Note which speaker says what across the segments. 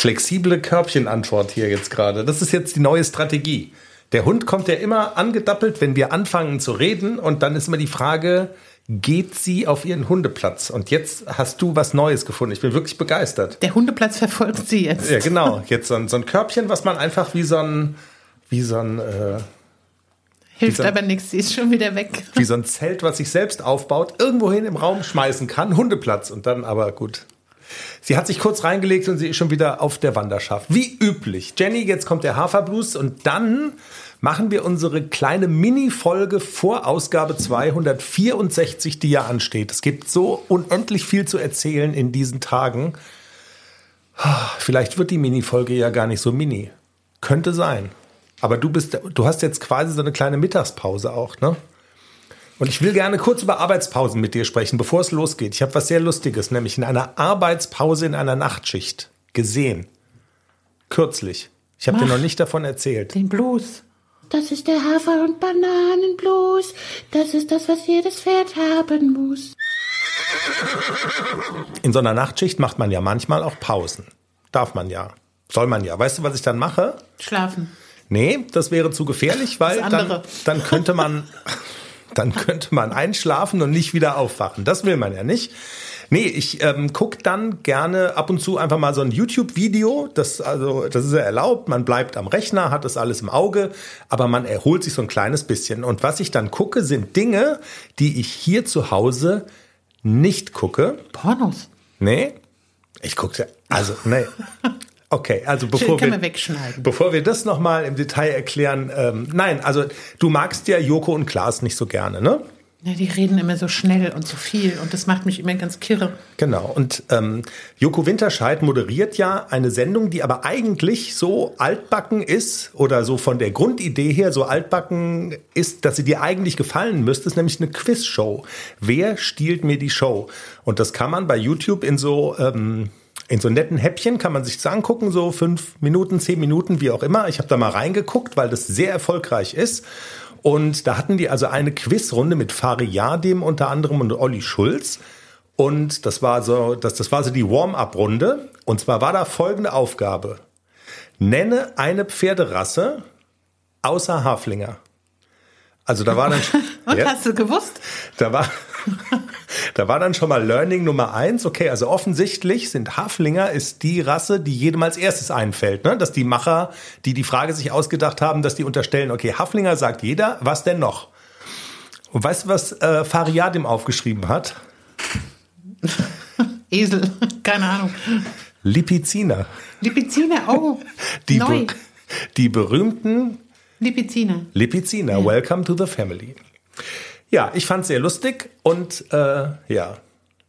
Speaker 1: flexible Körbchenantwort hier jetzt gerade. Das ist jetzt die neue Strategie. Der Hund kommt ja immer angedappelt, wenn wir anfangen zu reden und dann ist immer die Frage, geht sie auf ihren Hundeplatz? Und jetzt hast du was Neues gefunden. Ich bin wirklich begeistert.
Speaker 2: Der Hundeplatz verfolgt sie jetzt.
Speaker 1: Ja, genau. Jetzt so ein, so ein Körbchen, was man einfach wie so ein, wie so ein, äh,
Speaker 2: Hilft
Speaker 1: so-
Speaker 2: aber nichts, sie ist schon wieder weg.
Speaker 1: wie so ein Zelt, was sich selbst aufbaut, irgendwohin im Raum schmeißen kann. Hundeplatz. Und dann aber gut. Sie hat sich kurz reingelegt und sie ist schon wieder auf der Wanderschaft. Wie üblich. Jenny, jetzt kommt der Haferblues und dann machen wir unsere kleine Mini-Folge vor Ausgabe 264, die ja ansteht. Es gibt so unendlich viel zu erzählen in diesen Tagen. Vielleicht wird die Mini-Folge ja gar nicht so mini. Könnte sein. Aber du bist, du hast jetzt quasi so eine kleine Mittagspause auch, ne? Und ich will gerne kurz über Arbeitspausen mit dir sprechen, bevor es losgeht. Ich habe was sehr Lustiges, nämlich in einer Arbeitspause in einer Nachtschicht gesehen. Kürzlich. Ich habe dir noch nicht davon erzählt.
Speaker 2: Den Blues.
Speaker 3: Das ist der Hafer- und Bananenblues. Das ist das, was jedes Pferd haben muss.
Speaker 1: In so einer Nachtschicht macht man ja manchmal auch Pausen. Darf man ja. Soll man ja. Weißt du, was ich dann mache?
Speaker 2: Schlafen.
Speaker 1: Nee, das wäre zu gefährlich, weil dann, dann könnte man dann könnte man einschlafen und nicht wieder aufwachen. Das will man ja nicht. Nee, ich ähm, guck dann gerne ab und zu einfach mal so ein YouTube-Video. Das, also, das ist ja erlaubt. Man bleibt am Rechner, hat das alles im Auge, aber man erholt sich so ein kleines bisschen. Und was ich dann gucke, sind Dinge, die ich hier zu Hause nicht gucke.
Speaker 2: Pornos.
Speaker 1: Nee, ich gucke, also, nee. Okay, also bevor wir, bevor wir das nochmal im Detail erklären, ähm, nein, also du magst ja Joko und Klaas nicht so gerne, ne?
Speaker 2: Ja, die reden immer so schnell und so viel und das macht mich immer ganz kirre.
Speaker 1: Genau. Und ähm, Joko Winterscheid moderiert ja eine Sendung, die aber eigentlich so altbacken ist oder so von der Grundidee her so altbacken ist, dass sie dir eigentlich gefallen müsste, ist nämlich eine Quizshow. Wer stiehlt mir die Show? Und das kann man bei YouTube in so ähm, in so netten Häppchen kann man sich das angucken, so fünf Minuten, zehn Minuten, wie auch immer. Ich habe da mal reingeguckt, weil das sehr erfolgreich ist. Und da hatten die also eine Quizrunde mit Fari Yadim unter anderem und Olli Schulz. Und das war so, das, das war so die Warm-up-Runde. Und zwar war da folgende Aufgabe. Nenne eine Pferderasse außer Haflinger. Also da war dann,
Speaker 2: Und
Speaker 1: Ja.
Speaker 2: hast du gewusst?
Speaker 1: da war, da war dann schon mal Learning Nummer eins. Okay, also offensichtlich sind Haflinger ist die Rasse, die jedem als erstes einfällt. Ne? Dass die Macher, die die Frage sich ausgedacht haben, dass die unterstellen, okay, Haflinger sagt jeder, was denn noch? Und weißt du, was äh, Fariadim aufgeschrieben hat?
Speaker 2: Esel. Keine Ahnung.
Speaker 1: Lipiziner.
Speaker 2: Lipiziner. Oh.
Speaker 1: Die,
Speaker 2: neu.
Speaker 1: be die berühmten
Speaker 2: Lipiziner.
Speaker 1: Lipiziner. Welcome to the family. Ja, ich fand's sehr lustig und äh, ja.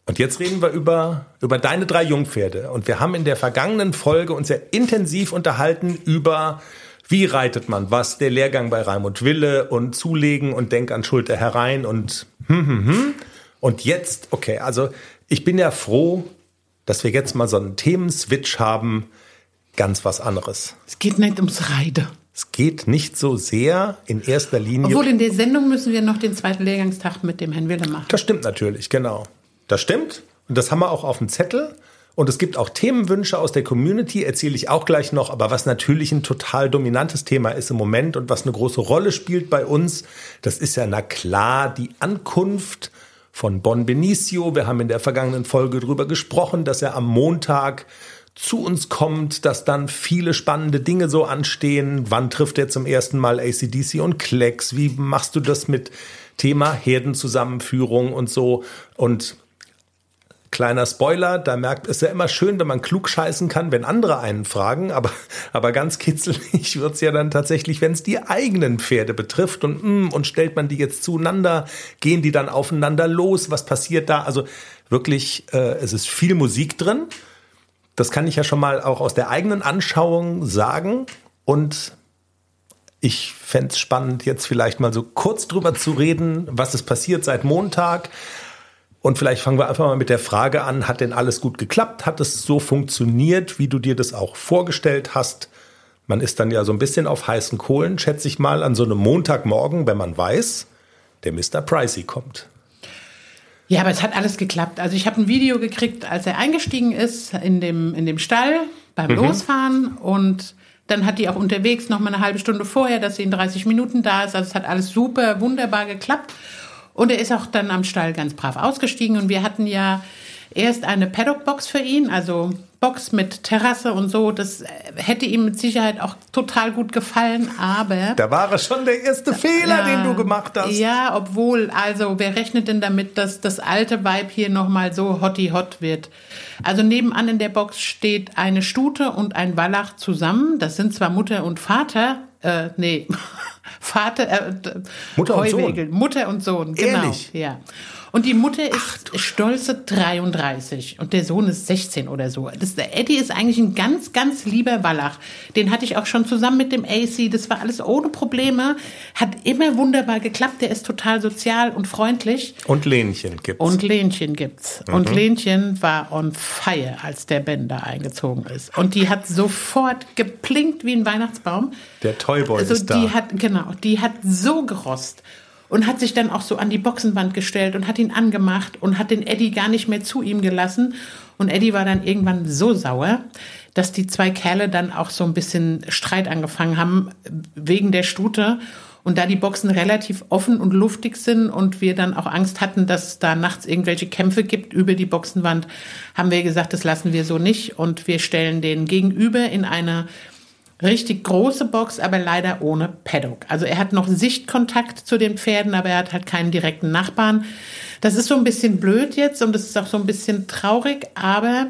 Speaker 1: Und jetzt reden wir über, über deine drei Jungpferde. Und wir haben in der vergangenen Folge uns ja intensiv unterhalten über, wie reitet man was, der Lehrgang bei Raimund Wille und Zulegen und Denk an Schulter herein und hm, hm, hm. Und jetzt, okay, also ich bin ja froh, dass wir jetzt mal so einen Themenswitch haben, ganz was anderes.
Speaker 2: Es geht nicht ums Reide.
Speaker 1: Es geht nicht so sehr in erster Linie.
Speaker 2: Obwohl in der Sendung müssen wir noch den zweiten Lehrgangstag mit dem Herrn Wille machen.
Speaker 1: Das stimmt natürlich, genau. Das stimmt. Und das haben wir auch auf dem Zettel. Und es gibt auch Themenwünsche aus der Community, erzähle ich auch gleich noch. Aber was natürlich ein total dominantes Thema ist im Moment und was eine große Rolle spielt bei uns, das ist ja na klar die Ankunft von Bon Benicio. Wir haben in der vergangenen Folge darüber gesprochen, dass er am Montag zu uns kommt, dass dann viele spannende Dinge so anstehen. Wann trifft er zum ersten Mal ACDC und Klecks? Wie machst du das mit Thema Herdenzusammenführung und so? Und kleiner Spoiler, da merkt es ja immer schön, wenn man klug scheißen kann, wenn andere einen fragen, aber, aber ganz kitzelig wird's ja dann tatsächlich, wenn es die eigenen Pferde betrifft und, mm, und stellt man die jetzt zueinander, gehen die dann aufeinander los, was passiert da? Also wirklich, äh, es ist viel Musik drin. Das kann ich ja schon mal auch aus der eigenen Anschauung sagen. Und ich fänd's spannend, jetzt vielleicht mal so kurz drüber zu reden, was ist passiert seit Montag. Und vielleicht fangen wir einfach mal mit der Frage an, hat denn alles gut geklappt? Hat es so funktioniert, wie du dir das auch vorgestellt hast? Man ist dann ja so ein bisschen auf heißen Kohlen, schätze ich mal, an so einem Montagmorgen, wenn man weiß, der Mr. Pricey kommt.
Speaker 2: Ja, aber es hat alles geklappt. Also ich habe ein Video gekriegt, als er eingestiegen ist in dem, in dem Stall beim Losfahren und dann hat die auch unterwegs noch mal eine halbe Stunde vorher, dass sie in 30 Minuten da ist. Also es hat alles super, wunderbar geklappt. Und er ist auch dann am Stall ganz brav ausgestiegen. Und wir hatten ja erst eine Paddock-Box für ihn, also Box mit Terrasse und so. Das äh, hätte ihm mit Sicherheit auch total gut gefallen, aber.
Speaker 1: Da war es schon der erste Fehler,
Speaker 2: Ja,
Speaker 1: den du gemacht hast.
Speaker 2: Ja, obwohl, also wer rechnet denn damit, dass das alte Vibe hier nochmal so hotty hot wird? Also nebenan in der Box steht eine Stute und ein Wallach zusammen. Das sind zwar Mutter und Vater, äh, nee, Vater, äh,
Speaker 1: Mutter und Sohn.
Speaker 2: Heuwegel. Mutter und Sohn, genau.
Speaker 1: Ehrlich?
Speaker 2: Ja. Und die Mutter ist stolze 33 und der Sohn ist 16 oder so. Das, der Eddie ist eigentlich ein ganz, ganz lieber Wallach. Den hatte ich auch schon zusammen mit dem AC. Das war alles ohne Probleme. Hat immer wunderbar geklappt. Der ist total sozial und freundlich.
Speaker 1: Und Lenchen gibt's.
Speaker 2: Und Lenchen gibt's. Und Lenchen war on fire, als der Ben da eingezogen ist. Und die hat sofort geplinkt wie ein Weihnachtsbaum.
Speaker 1: Der Toyboy
Speaker 2: Also
Speaker 1: ist da.
Speaker 2: die hat, genau, die hat so gerost und hat sich dann auch so an die Boxenwand gestellt und hat ihn angemacht und hat den Eddie gar nicht mehr zu ihm gelassen. Und Eddie war dann irgendwann so sauer, dass die zwei Kerle dann auch so ein bisschen Streit angefangen haben wegen der Stute. Und da die Boxen relativ offen und luftig sind und wir dann auch Angst hatten, dass da nachts irgendwelche Kämpfe gibt über die Boxenwand, haben wir gesagt, das lassen wir so nicht. Und wir stellen den gegenüber in eine richtig große Box, aber leider ohne Paddock. Also er hat noch Sichtkontakt zu den Pferden, aber er hat halt keinen direkten Nachbarn. Das ist so ein bisschen blöd jetzt und das ist auch so ein bisschen traurig, aber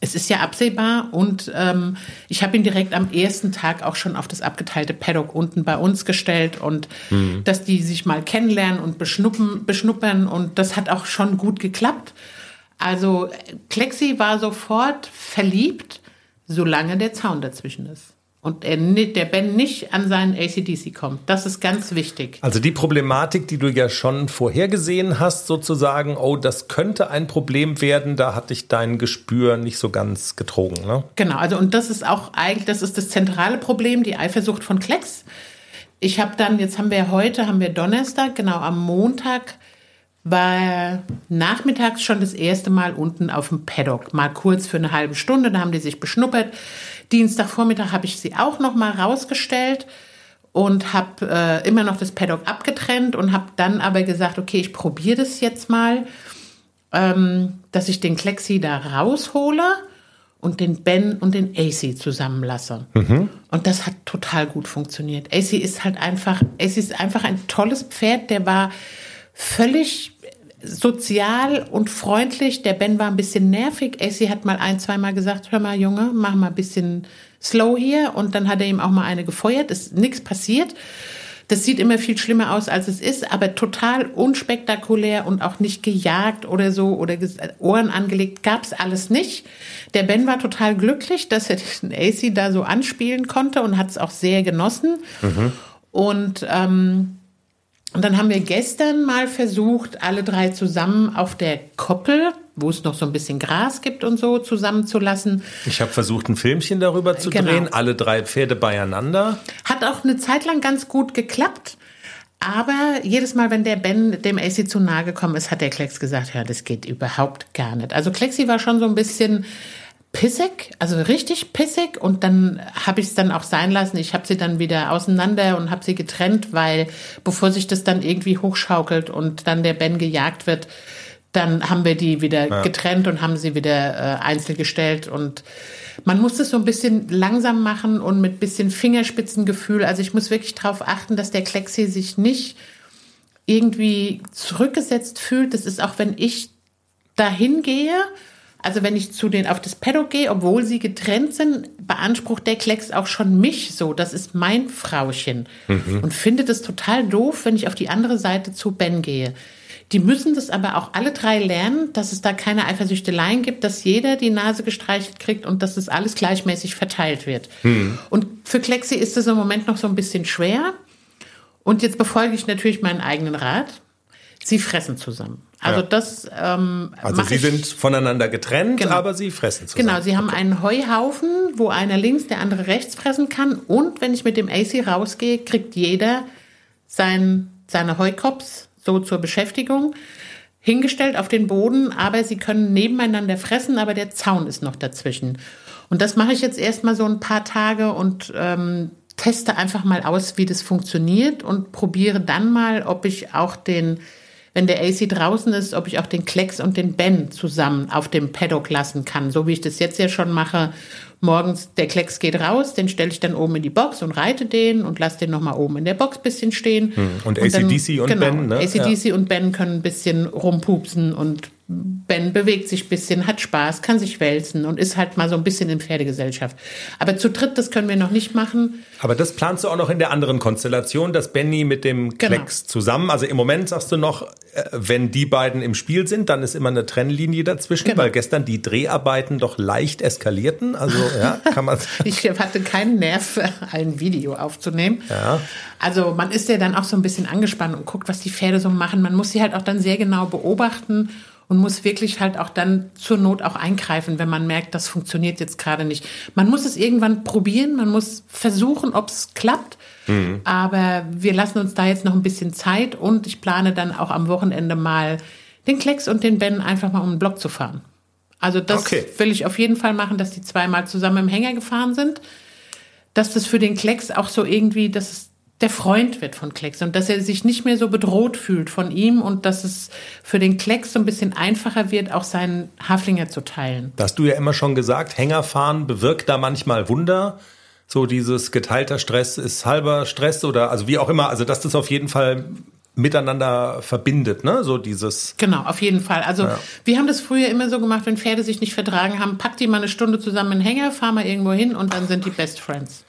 Speaker 2: es ist ja absehbar und ähm, ich habe ihn direkt am ersten Tag auch schon auf das abgeteilte Paddock unten bei uns gestellt und dass die sich mal kennenlernen und beschnuppen, beschnuppern und das hat auch schon gut geklappt. Also Klexi war sofort verliebt, solange der Zaun dazwischen ist. Und er, der Ben nicht an seinen ACDC kommt. Das ist ganz wichtig.
Speaker 1: Also die Problematik, die du ja schon vorhergesehen hast, sozusagen, oh, das könnte ein Problem werden, da hat dich dein Gespür nicht so ganz getrogen, ne?
Speaker 2: Genau, also und das ist auch eigentlich, das ist das zentrale Problem, die Eifersucht von Klecks. Ich habe dann, jetzt haben wir heute, haben wir Donnerstag, genau am Montag war nachmittags schon das erste Mal unten auf dem Paddock, mal kurz für eine halbe Stunde, da haben die sich beschnuppert. Dienstagvormittag habe ich sie auch noch mal rausgestellt und habe äh, immer noch das Paddock abgetrennt und habe dann aber gesagt, okay, ich probiere das jetzt mal, ähm, dass ich den Klexi da raushole und den Ben und den AC zusammenlasse. Und das hat total gut funktioniert. AC ist halt einfach, AC ist einfach ein tolles Pferd, der war völlig sozial und freundlich. Der Ben war ein bisschen nervig. AC hat mal ein, zweimal gesagt, hör mal Junge, mach mal ein bisschen slow hier. Und dann hat er ihm auch mal eine gefeuert. Ist nichts passiert. Das sieht immer viel schlimmer aus, als es ist, aber total unspektakulär und auch nicht gejagt oder so oder Ohren angelegt, gab's alles nicht. Der Ben war total glücklich, dass er den AC da so anspielen konnte und hat es auch sehr genossen. Und ähm, und dann haben wir gestern mal versucht, alle drei zusammen auf der Koppel, wo es noch so ein bisschen Gras gibt und so, zusammenzulassen.
Speaker 1: Ich habe versucht, ein Filmchen darüber zu
Speaker 2: Genau.
Speaker 1: drehen, alle drei Pferde beieinander.
Speaker 2: Hat auch eine Zeit lang ganz gut geklappt. Aber jedes Mal, wenn der Ben dem AC zu nahe gekommen ist, hat der Klecks gesagt, ja, das geht überhaupt gar nicht. Also Klexi war schon so ein bisschen pissig, also richtig pissig. Und dann habe ich es dann auch sein lassen. Ich habe sie dann wieder auseinander und habe sie getrennt, weil bevor sich das dann irgendwie hochschaukelt und dann der Ben gejagt wird, dann haben wir die wieder getrennt und haben sie wieder äh, einzeln gestellt und man muss es so ein bisschen langsam machen und mit bisschen Fingerspitzengefühl. Also ich muss wirklich darauf achten, dass der Klexi sich nicht irgendwie zurückgesetzt fühlt. Das ist auch, wenn ich dahin gehe, also wenn ich zu den auf das Paddock gehe, obwohl sie getrennt sind, beansprucht der Klecks auch schon mich so. Das ist mein Frauchen. Und findet es total doof, wenn ich auf die andere Seite zu Ben gehe. Die müssen das aber auch alle drei lernen, dass es da keine Eifersüchteleien gibt, dass jeder die Nase gestreichelt kriegt und dass es alles gleichmäßig verteilt wird. Und für Klexi ist es im Moment noch so ein bisschen schwer. Und jetzt befolge ich natürlich meinen eigenen Rat. Sie fressen zusammen. Also
Speaker 1: Ja.
Speaker 2: das ähm,
Speaker 1: Also sie sind voneinander getrennt,
Speaker 2: Genau.
Speaker 1: aber sie fressen zusammen.
Speaker 2: Genau, sie haben einen Heuhaufen, wo einer links, der andere rechts fressen kann. Und wenn ich mit dem AC rausgehe, kriegt jeder sein, seine Heukops so zur Beschäftigung. hingestellt auf den Boden, aber sie können nebeneinander fressen, aber der Zaun ist noch dazwischen. Und das mache ich jetzt erstmal so ein paar Tage und ähm, teste einfach mal aus, wie das funktioniert und probiere dann mal, ob ich auch den, wenn der AC draußen ist, ob ich auch den Klecks und den Ben zusammen auf dem Paddock lassen kann, so wie ich das jetzt ja schon mache morgens, der Klecks geht raus, den stelle ich dann oben in die Box und reite den und lasse den nochmal oben in der Box bisschen stehen.
Speaker 1: Hm. Und, und ACDC und,
Speaker 2: genau,
Speaker 1: Ben, ne?
Speaker 2: ACDC ja. und Ben können ein bisschen rumpupsen und Ben bewegt sich ein bisschen, hat Spaß, kann sich wälzen und ist halt mal so ein bisschen in Pferdegesellschaft. Aber zu dritt, das können wir noch nicht machen.
Speaker 1: Aber das planst du auch noch in der anderen Konstellation, dass Benny mit dem genau. Klecks zusammen, also im Moment sagst du noch, äh, wenn die beiden im Spiel sind, dann ist immer eine Trennlinie dazwischen, genau. weil gestern die Dreharbeiten doch leicht eskalierten. Also ja, kann man.
Speaker 2: ich hatte keinen Nerv, ein Video aufzunehmen.
Speaker 1: Ja.
Speaker 2: Also man ist ja dann auch so ein bisschen angespannt und guckt, was die Pferde so machen. Man muss sie halt auch dann sehr genau beobachten und muss wirklich halt auch dann zur Not auch eingreifen, wenn man merkt, das funktioniert jetzt gerade nicht. Man muss es irgendwann probieren, man muss versuchen, ob es klappt. Mhm. Aber wir lassen uns da jetzt noch ein bisschen Zeit und ich plane dann auch am Wochenende mal den Klecks und den Ben einfach mal um den Block zu fahren. Also das okay. will ich auf jeden Fall machen, dass die zweimal zusammen im Hänger gefahren sind. Dass das für den Klecks auch so irgendwie, dass es der Freund wird von Klecks und dass er sich nicht mehr so bedroht fühlt von ihm und dass es für den Klecks so ein bisschen einfacher wird, auch seinen Haflinger zu teilen.
Speaker 1: Da hast du ja immer schon gesagt, Hängerfahren bewirkt da manchmal Wunder. So dieses geteilter Stress ist halber Stress oder also wie auch immer, also dass das auf jeden Fall miteinander verbindet, ne? So dieses.
Speaker 2: Genau, auf jeden Fall. Also ja. wir haben das früher immer so gemacht, wenn Pferde sich nicht vertragen haben, packt die mal eine Stunde zusammen in den Hänger, fahr mal irgendwo hin und dann sind die Best Friends.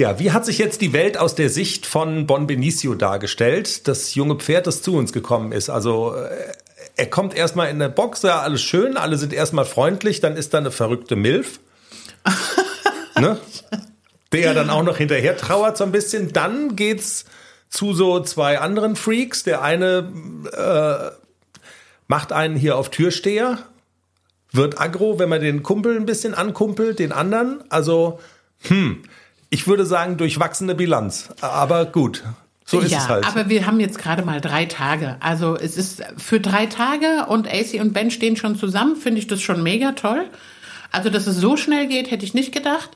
Speaker 1: Ja, wie hat sich jetzt die Welt aus der Sicht von Bon Benicio dargestellt, das junge Pferd, das zu uns gekommen ist? Also äh, er kommt erstmal in der Box, ja, alles schön, alle sind erstmal freundlich, dann ist da eine verrückte Milf. ne? Der dann auch noch hinterher trauert so ein bisschen. Dann geht's zu so zwei anderen Freaks. Der eine äh, macht einen hier auf Türsteher, wird aggro, wenn man den Kumpel ein bisschen ankumpelt, den anderen. Also, hm, ich würde sagen, durchwachsene Bilanz. Aber gut. So ist
Speaker 2: ja,
Speaker 1: es halt.
Speaker 2: Aber wir haben jetzt gerade mal drei Tage. Also es ist für drei Tage und AC und Ben stehen schon zusammen, finde ich das schon mega toll. Also, dass es so schnell geht, hätte ich nicht gedacht.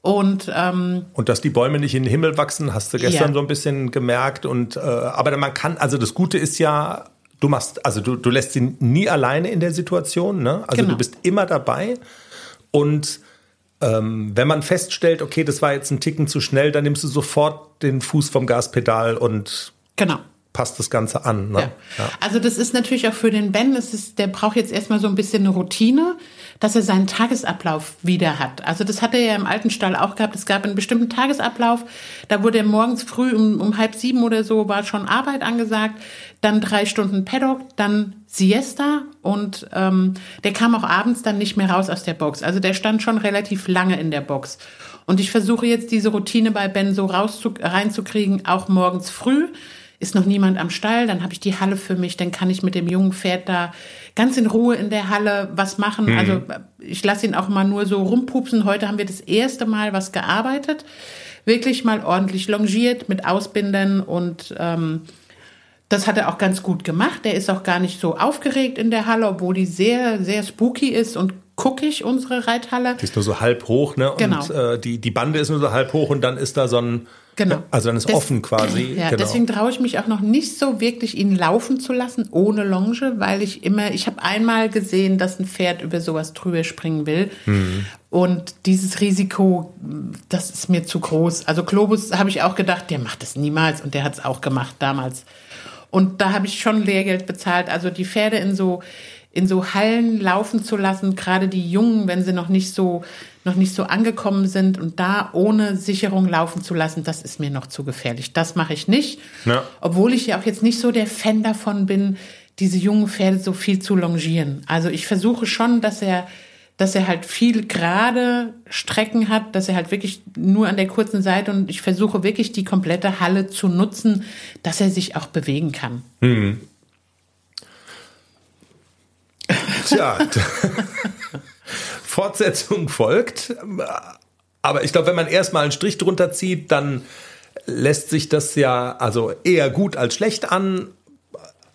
Speaker 2: Und, ähm,
Speaker 1: und dass die Bäume nicht in den Himmel wachsen, hast du gestern ja. so ein bisschen gemerkt. Und äh, aber man kann, also das Gute ist ja, du machst, also du, du lässt sie nie alleine in der Situation, ne? Also genau. du bist immer dabei. Und ähm, wenn man feststellt, okay, das war jetzt ein Ticken zu schnell, dann nimmst du sofort den Fuß vom Gaspedal und
Speaker 2: genau.
Speaker 1: passt das Ganze an. Ne?
Speaker 2: Ja. Ja. Also das ist natürlich auch für den Ben, das ist, der braucht jetzt erstmal so ein bisschen eine Routine dass er seinen Tagesablauf wieder hat. Also das hat er ja im alten Stall auch gehabt. Es gab einen bestimmten Tagesablauf. Da wurde er morgens früh um, um halb sieben oder so war schon Arbeit angesagt. Dann drei Stunden Paddock, dann Siesta und ähm, der kam auch abends dann nicht mehr raus aus der Box. Also der stand schon relativ lange in der Box. Und ich versuche jetzt diese Routine bei Ben so reinzukriegen, auch morgens früh ist noch niemand am Stall, dann habe ich die Halle für mich, dann kann ich mit dem jungen Pferd da ganz in Ruhe in der Halle was machen. Mhm. Also ich lasse ihn auch mal nur so rumpupsen. Heute haben wir das erste Mal was gearbeitet, wirklich mal ordentlich longiert mit Ausbindern und ähm, das hat er auch ganz gut gemacht. Er ist auch gar nicht so aufgeregt in der Halle, obwohl die sehr, sehr spooky ist und guckig, unsere Reithalle.
Speaker 1: Die ist nur so halb hoch, ne?
Speaker 2: Genau.
Speaker 1: Und äh, die, die Bande ist nur so halb hoch und dann ist da so ein
Speaker 2: Genau.
Speaker 1: Also dann ist Des, offen quasi.
Speaker 2: Ja,
Speaker 1: genau.
Speaker 2: deswegen traue ich mich auch noch nicht so wirklich, ihn laufen zu lassen ohne Longe, weil ich immer, ich habe einmal gesehen, dass ein Pferd über sowas drüber springen will. Mhm. Und dieses Risiko, das ist mir zu groß. Also Globus habe ich auch gedacht, der macht das niemals und der hat es auch gemacht damals. Und da habe ich schon Lehrgeld bezahlt. Also die Pferde in so in so Hallen laufen zu lassen, gerade die Jungen, wenn sie noch nicht so noch nicht so angekommen sind und da ohne Sicherung laufen zu lassen, das ist mir noch zu gefährlich. Das mache ich nicht. Ja. Obwohl ich ja auch jetzt nicht so der Fan davon bin, diese jungen Pferde so viel zu longieren. Also ich versuche schon, dass er dass er halt viel gerade Strecken hat, dass er halt wirklich nur an der kurzen Seite und ich versuche wirklich die komplette Halle zu nutzen, dass er sich auch bewegen kann.
Speaker 1: Hm. Tja, Fortsetzung folgt. Aber ich glaube, wenn man erstmal einen Strich drunter zieht, dann lässt sich das ja also eher gut als schlecht an.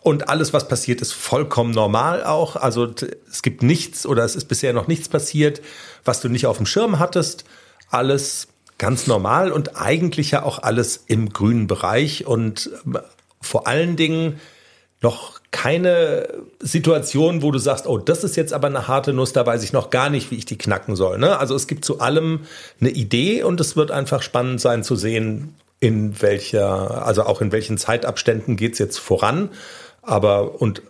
Speaker 1: Und alles, was passiert, ist vollkommen normal auch. Also es gibt nichts oder es ist bisher noch nichts passiert, was du nicht auf dem Schirm hattest. Alles ganz normal und eigentlich ja auch alles im grünen Bereich und ähm, vor allen Dingen noch keine Situation, wo du sagst, oh, das ist jetzt aber eine harte Nuss, da weiß ich noch gar nicht, wie ich die knacken soll. Ne? Also es gibt zu allem eine Idee und es wird einfach spannend sein zu sehen, in welcher, also auch in welchen Zeitabständen geht's jetzt voran. Aber und,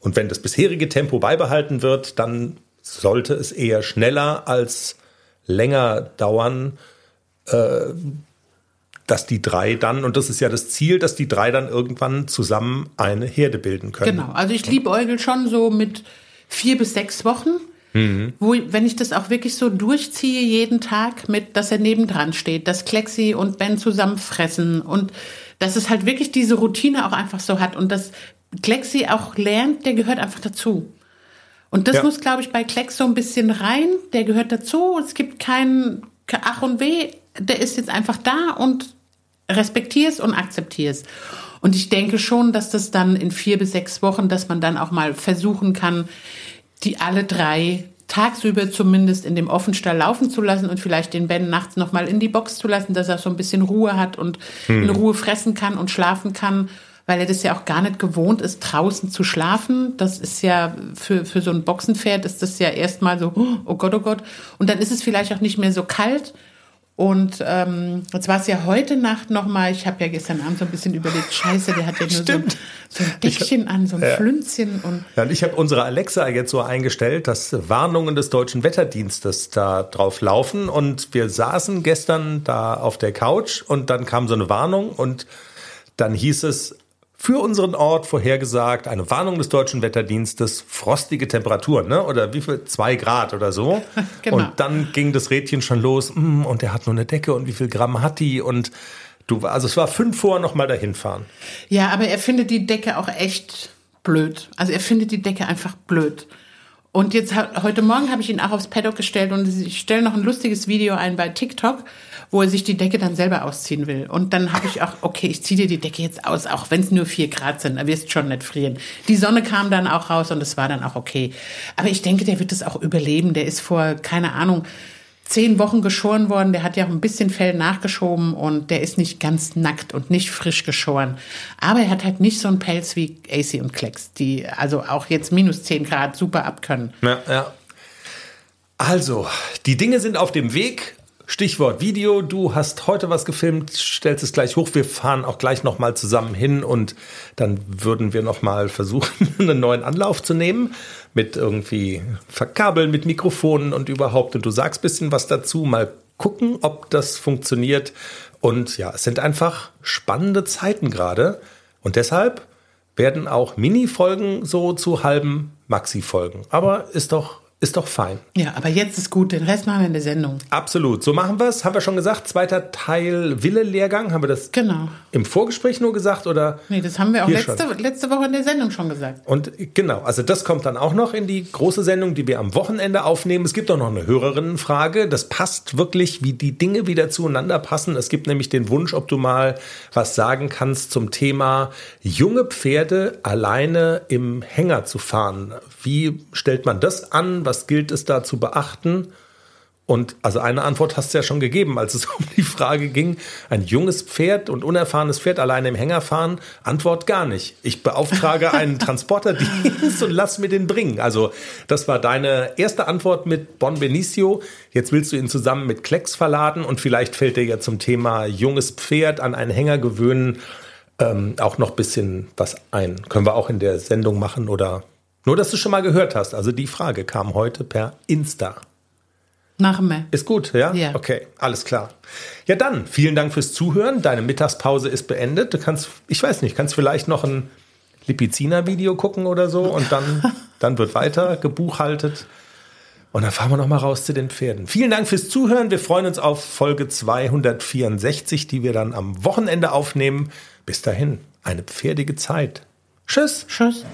Speaker 1: und wenn das bisherige Tempo beibehalten wird, dann sollte es eher schneller als länger dauern, äh, dass die drei dann, und das ist ja das Ziel, dass die drei dann irgendwann zusammen eine Herde bilden können.
Speaker 2: Genau, also ich liebe Eugel schon so mit vier bis sechs Wochen. Mhm. Wo, wenn ich das auch wirklich so durchziehe jeden Tag mit, dass er nebendran steht, dass Klexi und Ben zusammen fressen und dass es halt wirklich diese Routine auch einfach so hat und dass Klexi auch lernt, der gehört einfach dazu. Und das ja. muss, glaube ich, bei Klex so ein bisschen rein, der gehört dazu. Es gibt kein Ach und Weh, der ist jetzt einfach da und respektier's und akzeptier's. Und ich denke schon, dass das dann in vier bis sechs Wochen, dass man dann auch mal versuchen kann, die alle drei tagsüber zumindest in dem Offenstall laufen zu lassen und vielleicht den Ben nachts nochmal in die Box zu lassen, dass er so ein bisschen Ruhe hat und hm. in Ruhe fressen kann und schlafen kann, weil er das ja auch gar nicht gewohnt ist, draußen zu schlafen. Das ist ja für, für so ein Boxenpferd ist das ja erstmal so, oh Gott, oh Gott. Und dann ist es vielleicht auch nicht mehr so kalt. Und ähm, jetzt war es ja heute Nacht nochmal, ich habe ja gestern Abend so ein bisschen überlegt, scheiße, der hat ja nur so ein, so ein, Deckchen an, so ein ja. Flünzchen. Und
Speaker 1: ja, und ich habe unsere Alexa jetzt so eingestellt, dass Warnungen des deutschen Wetterdienstes da drauf laufen. Und wir saßen gestern da auf der Couch und dann kam so eine Warnung und dann hieß es, für unseren Ort vorhergesagt, eine Warnung des deutschen Wetterdienstes, frostige Temperaturen, ne? Oder wie viel? Zwei Grad oder so. genau. Und dann ging das Rädchen schon los, mm, und der hat nur eine Decke und wie viel Gramm hat die? Und du, also es war fünf vor nochmal dahin fahren.
Speaker 2: Ja, aber er findet die Decke auch echt blöd. Also er findet die Decke einfach blöd. Und jetzt heute Morgen habe ich ihn auch aufs Paddock gestellt und ich stelle noch ein lustiges Video ein bei TikTok wo er sich die Decke dann selber ausziehen will. Und dann habe ich auch, okay, ich ziehe dir die Decke jetzt aus, auch wenn es nur vier Grad sind, da wirst schon nicht frieren. Die Sonne kam dann auch raus und es war dann auch okay. Aber ich denke, der wird das auch überleben. Der ist vor, keine Ahnung, zehn Wochen geschoren worden. Der hat ja auch ein bisschen Fell nachgeschoben und der ist nicht ganz nackt und nicht frisch geschoren. Aber er hat halt nicht so einen Pelz wie AC und Klecks, die also auch jetzt minus zehn Grad super abkönnen.
Speaker 1: Ja, ja. Also, die Dinge sind auf dem Weg. Stichwort Video, du hast heute was gefilmt, stellst es gleich hoch. Wir fahren auch gleich nochmal zusammen hin und dann würden wir nochmal versuchen, einen neuen Anlauf zu nehmen mit irgendwie Verkabeln, mit Mikrofonen und überhaupt. Und du sagst bisschen was dazu, mal gucken, ob das funktioniert. Und ja, es sind einfach spannende Zeiten gerade. Und deshalb werden auch Mini-Folgen so zu halben Maxi-Folgen. Aber ist doch ist doch fein.
Speaker 2: Ja, aber jetzt ist gut, den Rest machen wir in der Sendung.
Speaker 1: Absolut, so machen wir es. Haben wir schon gesagt, zweiter Teil Wille-Lehrgang. Haben wir das
Speaker 2: genau.
Speaker 1: im Vorgespräch nur gesagt? Oder
Speaker 2: nee, das haben wir auch letzte, letzte Woche in der Sendung schon gesagt.
Speaker 1: Und genau, also das kommt dann auch noch in die große Sendung, die wir am Wochenende aufnehmen. Es gibt auch noch eine Hörerinnenfrage. Das passt wirklich, wie die Dinge wieder zueinander passen. Es gibt nämlich den Wunsch, ob du mal was sagen kannst zum Thema junge Pferde alleine im Hänger zu fahren. Wie stellt man das an? Was gilt es da zu beachten? Und also eine Antwort hast du ja schon gegeben, als es um die Frage ging, ein junges Pferd und unerfahrenes Pferd alleine im Hänger fahren. Antwort gar nicht. Ich beauftrage einen Transporterdienst und lass mir den bringen. Also das war deine erste Antwort mit Bon Benicio. Jetzt willst du ihn zusammen mit Klecks verladen und vielleicht fällt dir ja zum Thema junges Pferd an einen Hänger gewöhnen ähm, auch noch ein bisschen was ein. Können wir auch in der Sendung machen oder nur, dass du schon mal gehört hast. Also die Frage kam heute per Insta.
Speaker 2: Machen wir.
Speaker 1: Ist gut, ja? Ja. Okay, alles klar. Ja, dann, vielen Dank fürs Zuhören. Deine Mittagspause ist beendet. Du kannst, ich weiß nicht, kannst vielleicht noch ein Lipiziner-Video gucken oder so und dann, dann wird weiter gebuchhaltet. Und dann fahren wir noch mal raus zu den Pferden. Vielen Dank fürs Zuhören. Wir freuen uns auf Folge 264, die wir dann am Wochenende aufnehmen. Bis dahin, eine pferdige Zeit. Tschüss.
Speaker 2: Tschüss.